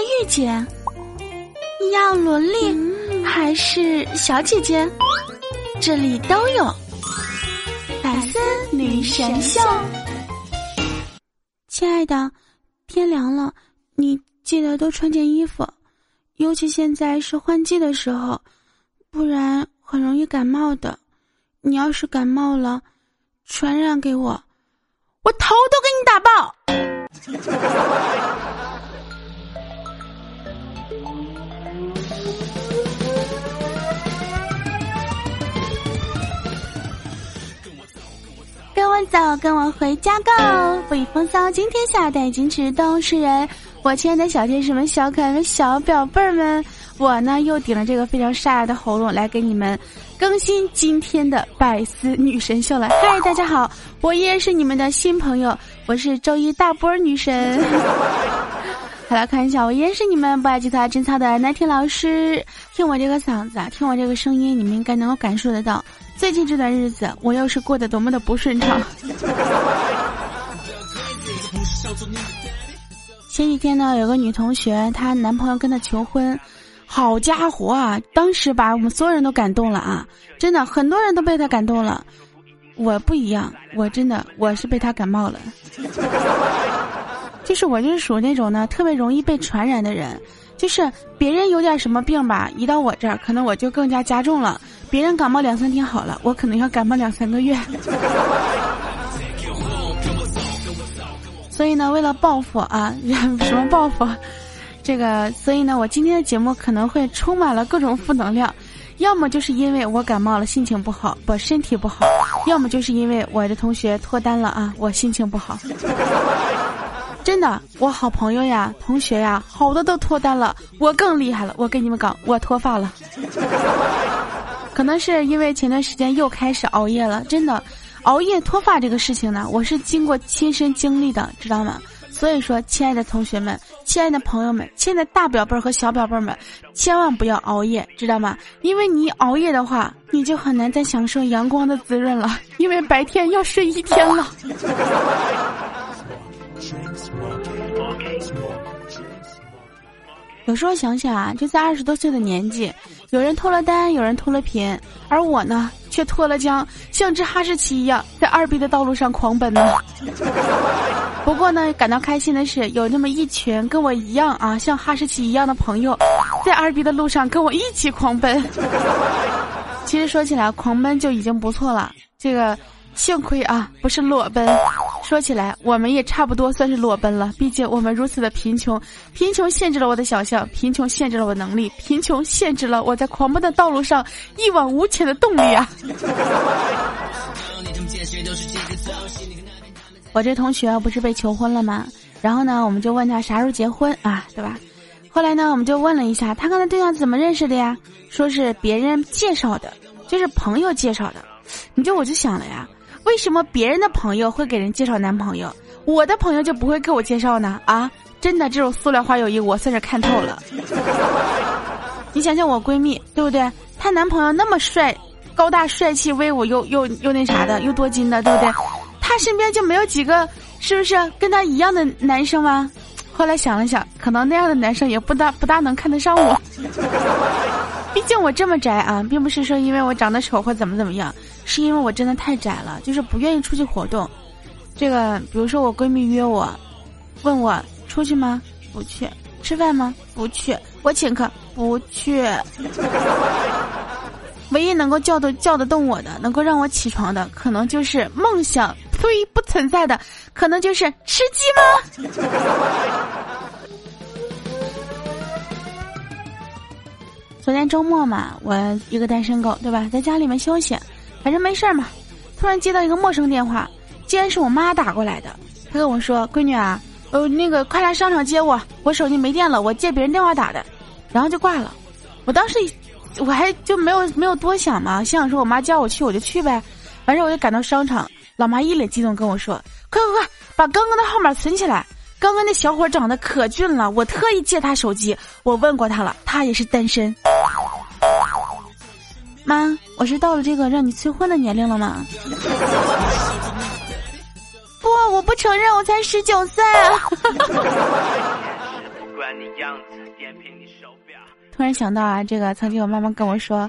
御姐？你要萝莉还是小姐姐？这里都有。百思女神秀，亲爱的，天凉了，你记得多穿件衣服，尤其现在是换季的时候，不然很容易感冒的。你要是感冒了，传染给我，我头都给你打爆！走，跟我回家，Go！不以风骚惊天下，带矜持动世人。我亲爱的小天使们、小可爱们、小表妹儿们，我呢又顶着这个非常沙哑的喉咙来给你们更新今天的百思女神秀了。嗨，大家好，我依然是你们的新朋友，我是周一大波女神。好了，看一下，我依然是你们不爱吉他真操的南婷老师。听我这个嗓子啊，听我这个声音，你们应该能够感受得到。最近这段日子，我又是过得多么的不顺畅。前几天呢，有个女同学，她男朋友跟她求婚，好家伙啊！当时把我们所有人都感动了啊！真的，很多人都被她感动了。我不一样，我真的我是被她感冒了。就是我就是属于那种呢，特别容易被传染的人。就是别人有点什么病吧，一到我这儿，可能我就更加加重了。别人感冒两三天好了，我可能要感冒两三个月。所以呢，为了报复啊，什么报复？这个，所以呢，我今天的节目可能会充满了各种负能量，要么就是因为我感冒了，心情不好，我身体不好；要么就是因为我的同学脱单了啊，我心情不好。真的，我好朋友呀，同学呀，好多都脱单了，我更厉害了。我跟你们讲，我脱发了。可能是因为前段时间又开始熬夜了，真的，熬夜脱发这个事情呢，我是经过亲身经历的，知道吗？所以说，亲爱的同学们，亲爱的朋友们，亲爱的大表辈儿和小表辈儿们，千万不要熬夜，知道吗？因为你熬夜的话，你就很难再享受阳光的滋润了，因为白天要睡一天了。有时候想想啊，就在二十多岁的年纪，有人脱了单，有人脱了贫，而我呢，却脱了缰，像只哈士奇一样在二逼的道路上狂奔呢。不过呢，感到开心的是，有那么一群跟我一样啊，像哈士奇一样的朋友，在二逼的路上跟我一起狂奔。其实说起来，狂奔就已经不错了。这个。幸亏啊，不是裸奔。说起来，我们也差不多算是裸奔了。毕竟我们如此的贫穷，贫穷限制了我的想象，贫穷限制了我能力，贫穷限制了我在狂奔的道路上一往无前的动力啊！我这同学不是被求婚了吗？然后呢，我们就问他啥时候结婚啊，对吧？后来呢，我们就问了一下他跟他对象怎么认识的呀？说是别人介绍的，就是朋友介绍的。你就我就想了呀。为什么别人的朋友会给人介绍男朋友，我的朋友就不会给我介绍呢？啊，真的这种塑料花友谊，我算是看透了。你想想我闺蜜，对不对？她男朋友那么帅，高大帅气威武，又又又那啥的，又多金的，对不对？她身边就没有几个，是不是跟她一样的男生吗？后来想了想，可能那样的男生也不大不大能看得上我。毕竟我这么宅啊，并不是说因为我长得丑或怎么怎么样。是因为我真的太宅了，就是不愿意出去活动。这个，比如说我闺蜜约我，问我出去吗？不去。吃饭吗？不去。我请客？不去。唯一能够叫得叫得动我的，能够让我起床的，可能就是梦想。呸，不存在的，可能就是吃鸡吗？昨天周末嘛，我一个单身狗，对吧，在家里面休息。反正没事儿嘛，突然接到一个陌生电话，竟然是我妈打过来的。她跟我说：“闺女啊，呃，那个快来商场接我，我手机没电了，我借别人电话打的。”然后就挂了。我当时我还就没有没有多想嘛，心想说我妈叫我去我就去呗。反正我就赶到商场，老妈一脸激动跟我说：“快快快，把刚刚的号码存起来！刚刚那小伙长得可俊了，我特意借他手机，我问过他了，他也是单身。”妈，我是到了这个让你催婚的年龄了吗？不，我不承认，我才十九岁。突然想到啊，这个曾经我妈妈跟我说，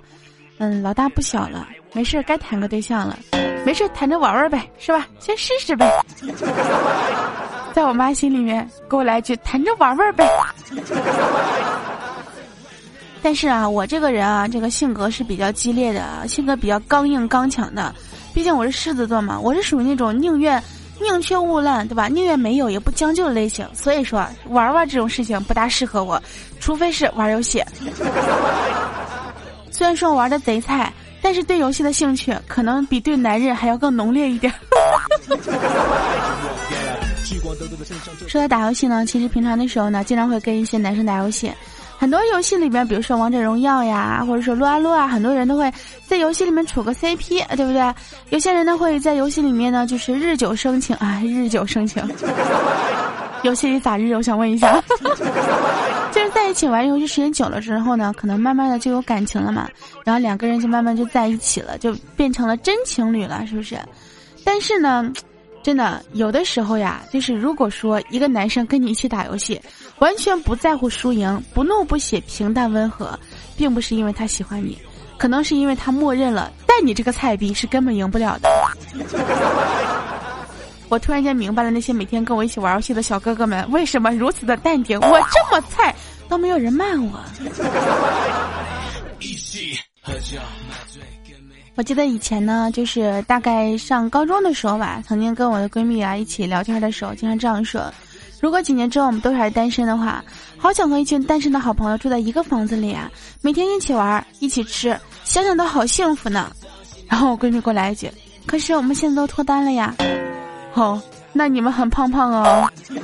嗯，老大不小了，没事该谈个对象了，没事谈着玩玩呗，是吧？先试试呗。在我妈心里面，给我来句谈着玩玩呗。但是啊，我这个人啊，这个性格是比较激烈的，性格比较刚硬刚强的。毕竟我是狮子座嘛，我是属于那种宁愿宁缺毋滥，对吧？宁愿没有也不将就的类型。所以说，玩玩这种事情不大适合我，除非是玩游戏。虽然说玩的贼菜，但是对游戏的兴趣可能比对男人还要更浓烈一点。说到打游戏呢，其实平常的时候呢，经常会跟一些男生打游戏。很多游戏里面，比如说王者荣耀呀，或者说撸啊撸啊，很多人都会在游戏里面处个 CP，对不对？有些人呢会在游戏里面呢，就是日久生情啊，日久生情。游戏里咋日？我想问一下，就是在一起玩游戏时间久了之后呢，可能慢慢的就有感情了嘛，然后两个人就慢慢就在一起了，就变成了真情侣了，是不是？但是呢。真的，有的时候呀，就是如果说一个男生跟你一起打游戏，完全不在乎输赢，不怒不喜，平淡温和，并不是因为他喜欢你，可能是因为他默认了，但你这个菜逼是根本赢不了的。我突然间明白了，那些每天跟我一起玩游戏的小哥哥们为什么如此的淡定。我这么菜，都没有人骂我。我记得以前呢，就是大概上高中的时候吧，曾经跟我的闺蜜啊一起聊天的时候，经常这样说：如果几年之后我们都还是单身的话，好想和一群单身的好朋友住在一个房子里啊，每天一起玩，一起吃，想想都好幸福呢。然后我闺蜜过来一句：可是我们现在都脱单了呀。哦，那你们很胖胖哦。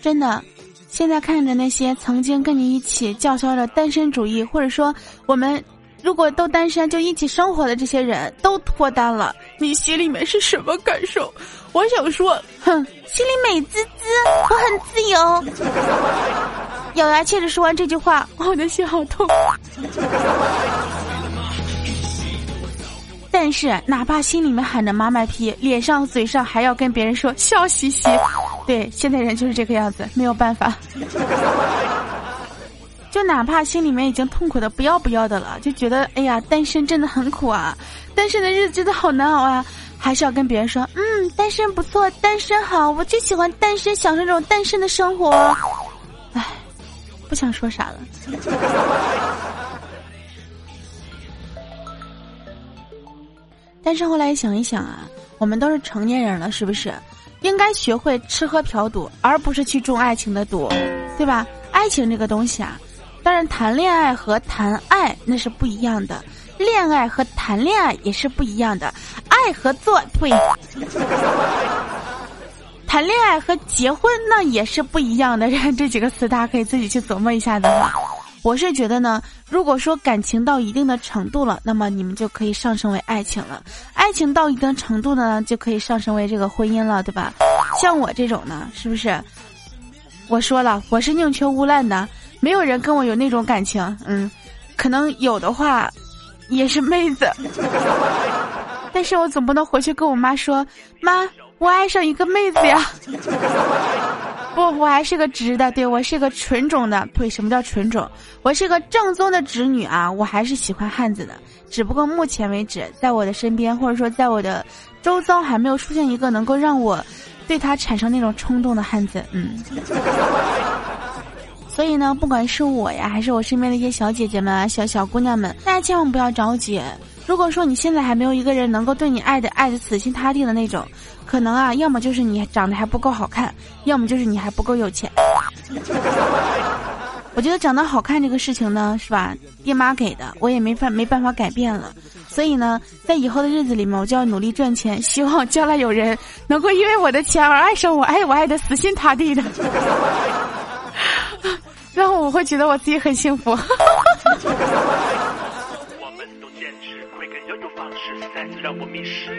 真的，现在看着那些曾经跟你一起叫嚣着单身主义，或者说我们。如果都单身就一起生活的这些人都脱单了，你心里面是什么感受？我想说，哼，心里美滋滋，我很自由。咬牙切齿说完这句话，我的心好痛。但是哪怕心里面喊着妈卖批，脸上嘴上还要跟别人说笑嘻嘻。对，现在人就是这个样子，没有办法。就哪怕心里面已经痛苦的不要不要的了，就觉得哎呀，单身真的很苦啊，单身的日子真的好难熬啊，还是要跟别人说，嗯，单身不错，单身好，我就喜欢单身，享受这种单身的生活。唉，不想说啥了。但是后来想一想啊，我们都是成年人了，是不是应该学会吃喝嫖赌，而不是去中爱情的赌，对吧？爱情这个东西啊。当然，谈恋爱和谈爱那是不一样的，恋爱和谈恋爱也是不一样的，爱和做对，谈恋爱和结婚那也是不一样的。这几个词大家可以自己去琢磨一下的哈。我是觉得呢，如果说感情到一定的程度了，那么你们就可以上升为爱情了；爱情到一定程度呢，就可以上升为这个婚姻了，对吧？像我这种呢，是不是？我说了，我是宁缺毋滥的。没有人跟我有那种感情，嗯，可能有的话，也是妹子，但是我总不能回去跟我妈说，妈，我爱上一个妹子呀，不，我还是个直的，对我是个纯种的，对，什么叫纯种？我是个正宗的直女啊，我还是喜欢汉子的，只不过目前为止，在我的身边或者说在我的周遭还没有出现一个能够让我对他产生那种冲动的汉子，嗯。所以呢，不管是我呀，还是我身边的一些小姐姐们、小小姑娘们，大家千万不要着急。如果说你现在还没有一个人能够对你爱的爱的死心塌地的那种，可能啊，要么就是你长得还不够好看，要么就是你还不够有钱。我觉得长得好看这个事情呢，是吧？爹妈给的，我也没法没办法改变了。所以呢，在以后的日子里面，我就要努力赚钱，希望将来有人能够因为我的钱而爱上我，爱我爱的死心塌地的。然后我会觉得我自己很幸福。让我迷失，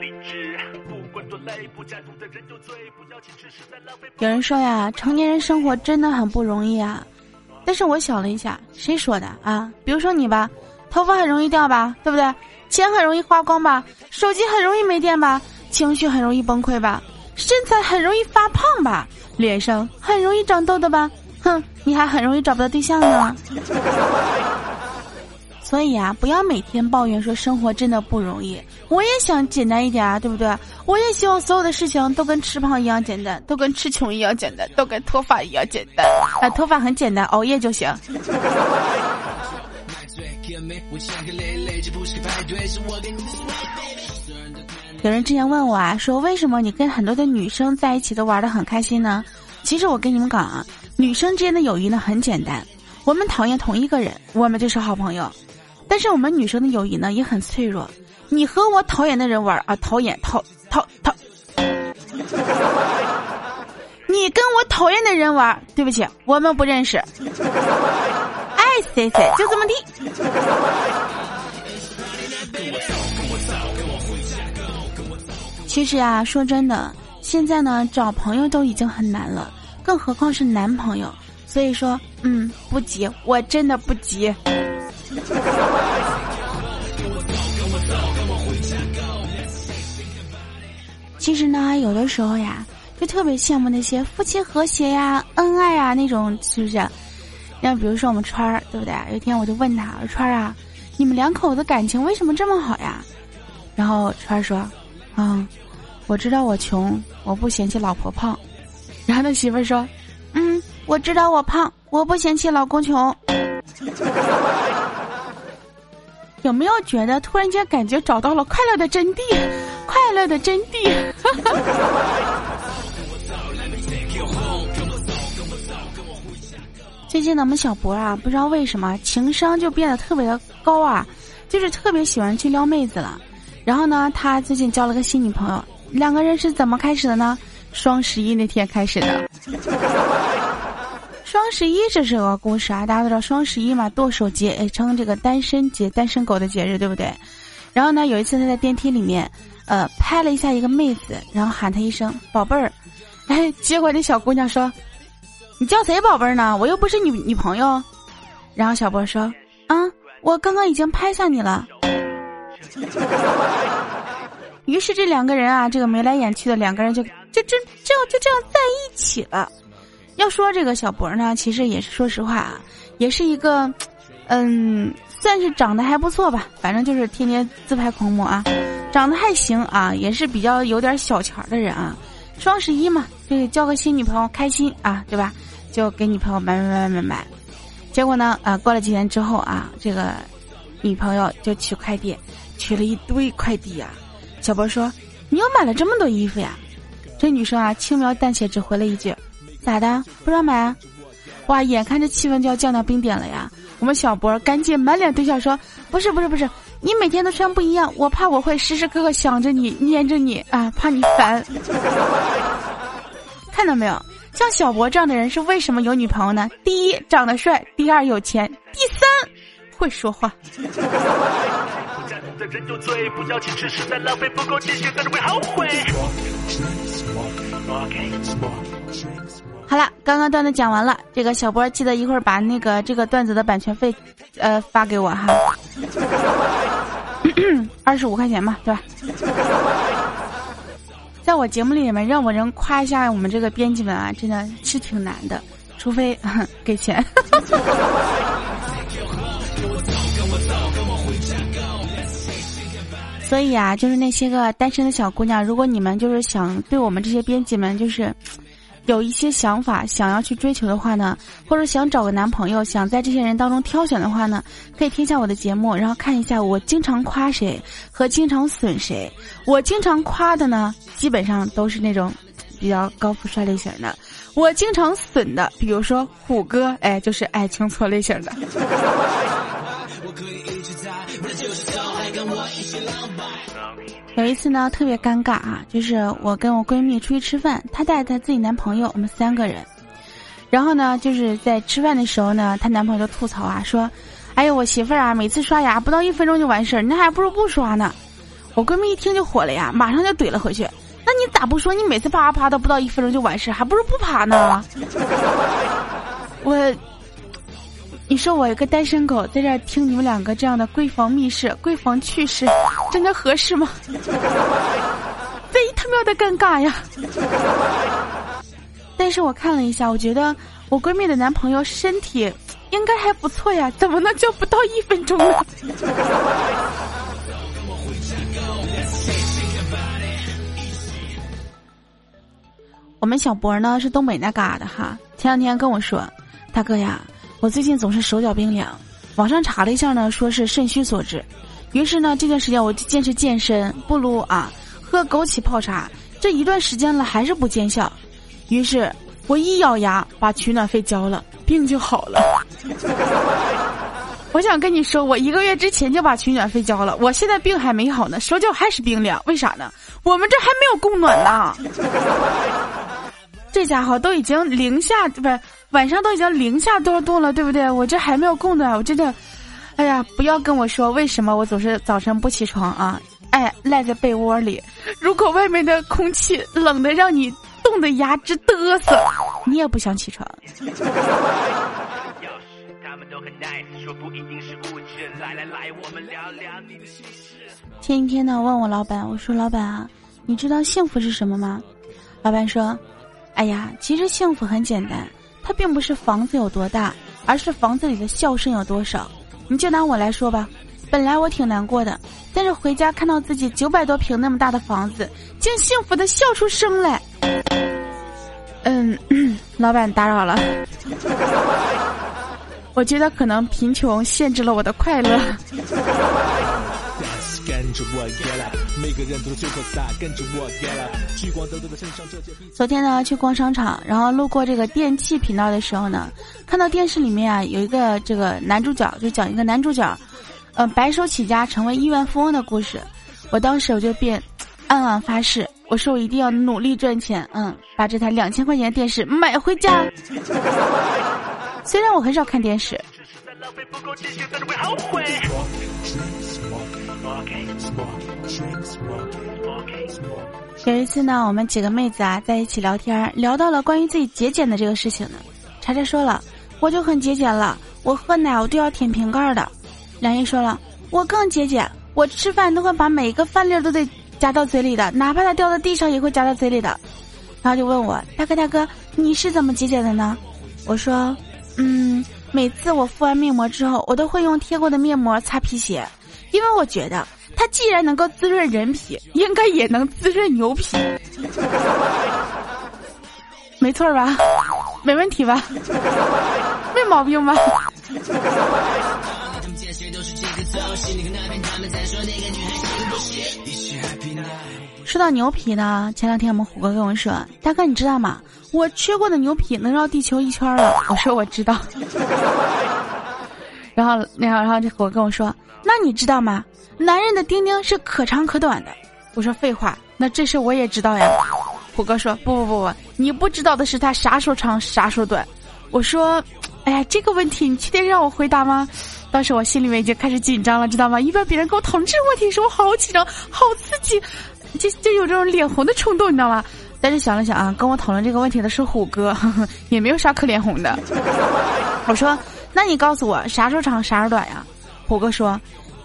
理智不管多累，不加总的人就最不要紧。只是在浪费有人说呀，成年人生活真的很不容易啊。但是我想了一下，谁说的啊？比如说你吧，头发很容易掉吧，对不对？钱很容易花光吧，手机很容易没电吧，情绪很容易崩溃吧。身材很容易发胖吧？脸上很容易长痘痘吧？哼，你还很容易找不到对象呢。所以啊，不要每天抱怨说生活真的不容易。我也想简单一点啊，对不对？我也希望所有的事情都跟吃胖一样简单，都跟吃穷一样简单，都跟脱发一样简单。啊，脱发很简单，熬夜就行。有人之前问我啊，说为什么你跟很多的女生在一起都玩的很开心呢？其实我跟你们讲啊，女生之间的友谊呢很简单，我们讨厌同一个人，我们就是好朋友。但是我们女生的友谊呢也很脆弱，你和我讨厌的人玩啊，讨厌讨讨讨，你跟我讨厌的人玩，对不起，我们不认识。爱谁谁就这么地。其实啊，说真的，现在呢找朋友都已经很难了，更何况是男朋友。所以说，嗯，不急，我真的不急。其实呢，有的时候呀，就特别羡慕那些夫妻和谐呀、恩爱呀那种，是不是？像比如说我们川儿，对不对？有一天我就问他：“说川儿啊，你们两口子感情为什么这么好呀？”然后川儿说：“啊，我知道我穷，我不嫌弃老婆胖。”然后他媳妇儿说：“嗯，我知道我胖，我不嫌弃老公穷。”有没有觉得突然间感觉找到了快乐的真谛？快乐的真谛。最近呢，我们小博啊，不知道为什么情商就变得特别的高啊，就是特别喜欢去撩妹子了。然后呢，他最近交了个新女朋友，两个人是怎么开始的呢？双十一那天开始的。双十一这是个故事啊，大家都知道双十一嘛，剁手节也称这个单身节、单身狗的节日，对不对？然后呢，有一次他在电梯里面，呃，拍了一下一个妹子，然后喊她一声“宝贝儿”，哎，结果那小姑娘说：“你叫谁宝贝儿呢？我又不是你女朋友。”然后小波说：“啊，我刚刚已经拍下你了。”于是这两个人啊，这个眉来眼去的两个人就就就这样就这样在一起了。要说这个小博呢，其实也是说实话啊，也是一个，嗯，算是长得还不错吧，反正就是天天自拍狂魔啊，长得还行啊，也是比较有点小钱的人啊。双十一嘛，这交个新女朋友开心啊，对吧？就给女朋友买买买买买。结果呢，啊，过了几天之后啊，这个女朋友就取快递，取了一堆快递啊。小博说：“你又买了这么多衣服呀？”这女生啊，轻描淡写只回了一句。咋的？不让买？哇！眼看着气氛就要降到冰点了呀！我们小博赶紧满脸堆笑说：“不是，不是，不是，你每天都穿不一样，我怕我会时时刻刻想着你，黏着你啊，怕你烦。”看到没有？像小博这样的人是为什么有女朋友呢？第一，长得帅；第二，有钱；第三，会说话。好了，刚刚段子讲完了，这个小波记得一会儿把那个这个段子的版权费，呃，发给我哈，二十五块钱嘛，对吧？在我节目里面让我人夸一下我们这个编辑们啊，真的是挺难的，除非 给钱。所以啊，就是那些个单身的小姑娘，如果你们就是想对我们这些编辑们就是。有一些想法想要去追求的话呢，或者想找个男朋友，想在这些人当中挑选的话呢，可以听一下我的节目，然后看一下我经常夸谁和经常损谁。我经常夸的呢，基本上都是那种比较高富帅类型的；我经常损的，比如说虎哥，哎，就是爱情错类型的。有一次呢，特别尴尬啊，就是我跟我闺蜜出去吃饭，她带着她自己男朋友，我们三个人。然后呢，就是在吃饭的时候呢，她男朋友就吐槽啊，说：“哎呦，我媳妇儿啊，每次刷牙不到一分钟就完事儿，那还不如不刷呢。”我闺蜜一听就火了呀，马上就怼了回去：“那你咋不说你每次啪啪啪都不到一分钟就完事儿，还不如不啪呢？” 我。你说我一个单身狗在这儿听你们两个这样的闺房密事、闺房趣事，真的合适吗？贼他喵的尴尬呀！但是我看了一下，我觉得我闺蜜的男朋友身体应该还不错呀，怎么能就不到一分钟呢？我们小博呢是东北那嘎的哈，前两天跟我说，大哥呀，我最近总是手脚冰凉，网上查了一下呢，说是肾虚所致。于是呢，这段时间我就坚持健身，不撸啊，喝枸杞泡茶，这一段时间了还是不见效。于是我一咬牙把取暖费交了，病就好了。我想跟你说，我一个月之前就把取暖费交了，我现在病还没好呢，手脚还是冰凉，为啥呢？我们这还没有供暖呢。这家伙都已经零下，不是晚上都已经零下多少度了，对不对？我这还没有供暖，我真的，哎呀，不要跟我说为什么我总是早晨不起床啊？哎，赖在被窝里。如果外面的空气冷的让你冻得牙直嘚瑟，你也不想起床。前几天呢，问我老板，我说老板啊，你知道幸福是什么吗？老板说。哎呀，其实幸福很简单，它并不是房子有多大，而是房子里的笑声有多少。你就拿我来说吧，本来我挺难过的，但是回家看到自己九百多平那么大的房子，竟幸福的笑出声来。嗯，老板打扰了，我觉得可能贫穷限制了我的快乐。昨天呢，去逛商场，然后路过这个电器频道的时候呢，看到电视里面啊有一个这个男主角，就讲一个男主角，呃，白手起家成为亿万富翁的故事。我当时我就便暗暗发誓，我说我一定要努力赚钱，嗯，把这台两千块钱的电视买回家。虽然我很少看电视。有一次呢，我们几个妹子啊在一起聊天，聊到了关于自己节俭的这个事情呢。查查说了，我就很节俭了，我喝奶我都要舔瓶盖的。梁一说了，我更节俭，我吃饭都会把每一个饭粒都得夹到嘴里的，哪怕它掉到地上也会夹到嘴里的。然后就问我，大哥大哥，你是怎么节俭的呢？我说，嗯，每次我敷完面膜之后，我都会用贴过的面膜擦皮鞋。因为我觉得它既然能够滋润人皮，应该也能滋润牛皮，没错吧？没问题吧？没毛病吧？说到牛皮呢，前两天我们虎哥跟我说：“大哥，你知道吗？我吃过的牛皮能绕地球一圈了。”我说：“我知道。”然后，然后，然后这虎哥跟我说。那你知道吗？男人的丁丁是可长可短的。我说废话，那这事我也知道呀。虎哥说不不不不，你不知道的是他啥时候长啥时候短。我说，哎呀，这个问题你确定让我回答吗？当时我心里面已经开始紧张了，知道吗？一般别人跟我讨论这个问题的时候，我好紧张，好刺激，就就有这种脸红的冲动，你知道吗？但是想了想啊，跟我讨论这个问题的是虎哥，也没有啥可脸红的。我说，那你告诉我啥时候长啥时候短呀？虎哥说：“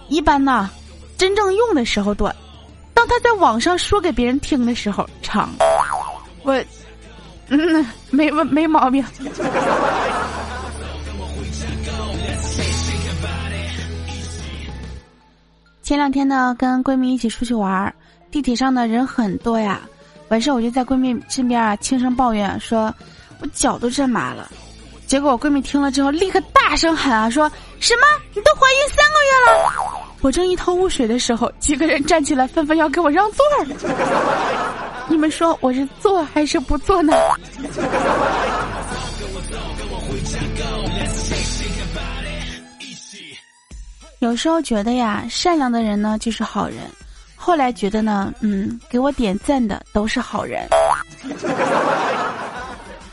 一般呢，真正用的时候短，当他在网上说给别人听的时候长。”我，嗯，没没没毛病。前两天呢，跟闺蜜一起出去玩，地铁上的人很多呀。完事我就在闺蜜身边啊轻声抱怨说：“我脚都震麻了。”结果我闺蜜听了之后，立刻大声喊啊，说什么？你都怀孕三个月了！我正一头雾水的时候，几个人站起来，纷纷要给我让座。你们说我是做还是不做呢？有时候觉得呀，善良的人呢就是好人，后来觉得呢，嗯，给我点赞的都是好人。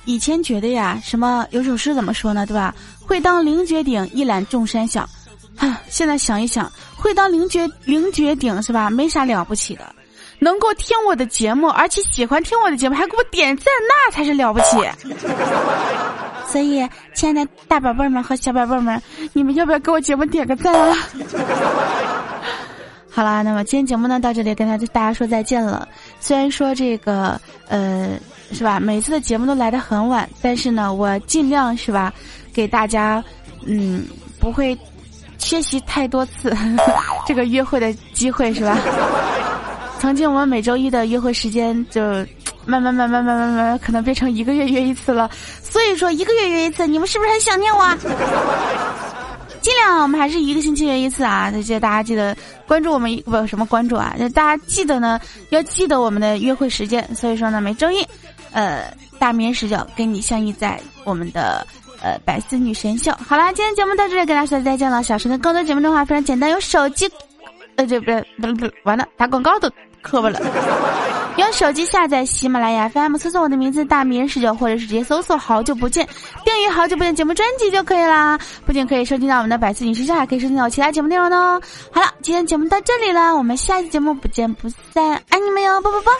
以前觉得呀，什么有首诗怎么说呢，对吧？会当凌绝顶，一览众山小。啊，现在想一想，会当凌绝凌绝顶是吧？没啥了不起的，能够听我的节目，而且喜欢听我的节目，还给我点赞，那才是了不起。所以，亲爱的大宝贝们和小宝贝们，你们要不要给我节目点个赞啊？好啦，那么今天节目呢到这里跟大大家说再见了。虽然说这个呃是吧，每次的节目都来的很晚，但是呢，我尽量是吧，给大家嗯不会缺席太多次 这个约会的机会是吧？曾经我们每周一的约会时间就慢慢慢慢慢慢慢可能变成一个月约一次了，所以说一个月约一次，你们是不是很想念我？尽量我们还是一个星期约一次啊！谢谢大家记得关注我们不什么关注啊，就大家记得呢要记得我们的约会时间。所以说呢，每周一，呃，大明视角跟你相遇在我们的呃百思女神秀。好啦，今天节目到这里，跟大家说再见了。小声的更多节目的话非常简单，有手机，呃，这不不不，完了打广告都。磕巴了，用手机下载喜马拉雅 FM，搜索我的名字“大名十九”，或者是直接搜索“好久不见”，订阅“好久不见”节目专辑就可以啦。不仅可以收听到我们的百思女神秀，还可以收听到其他节目内容哦。好了，今天节目到这里了，我们下期节目不见不散，爱你们哟，啵啵啵。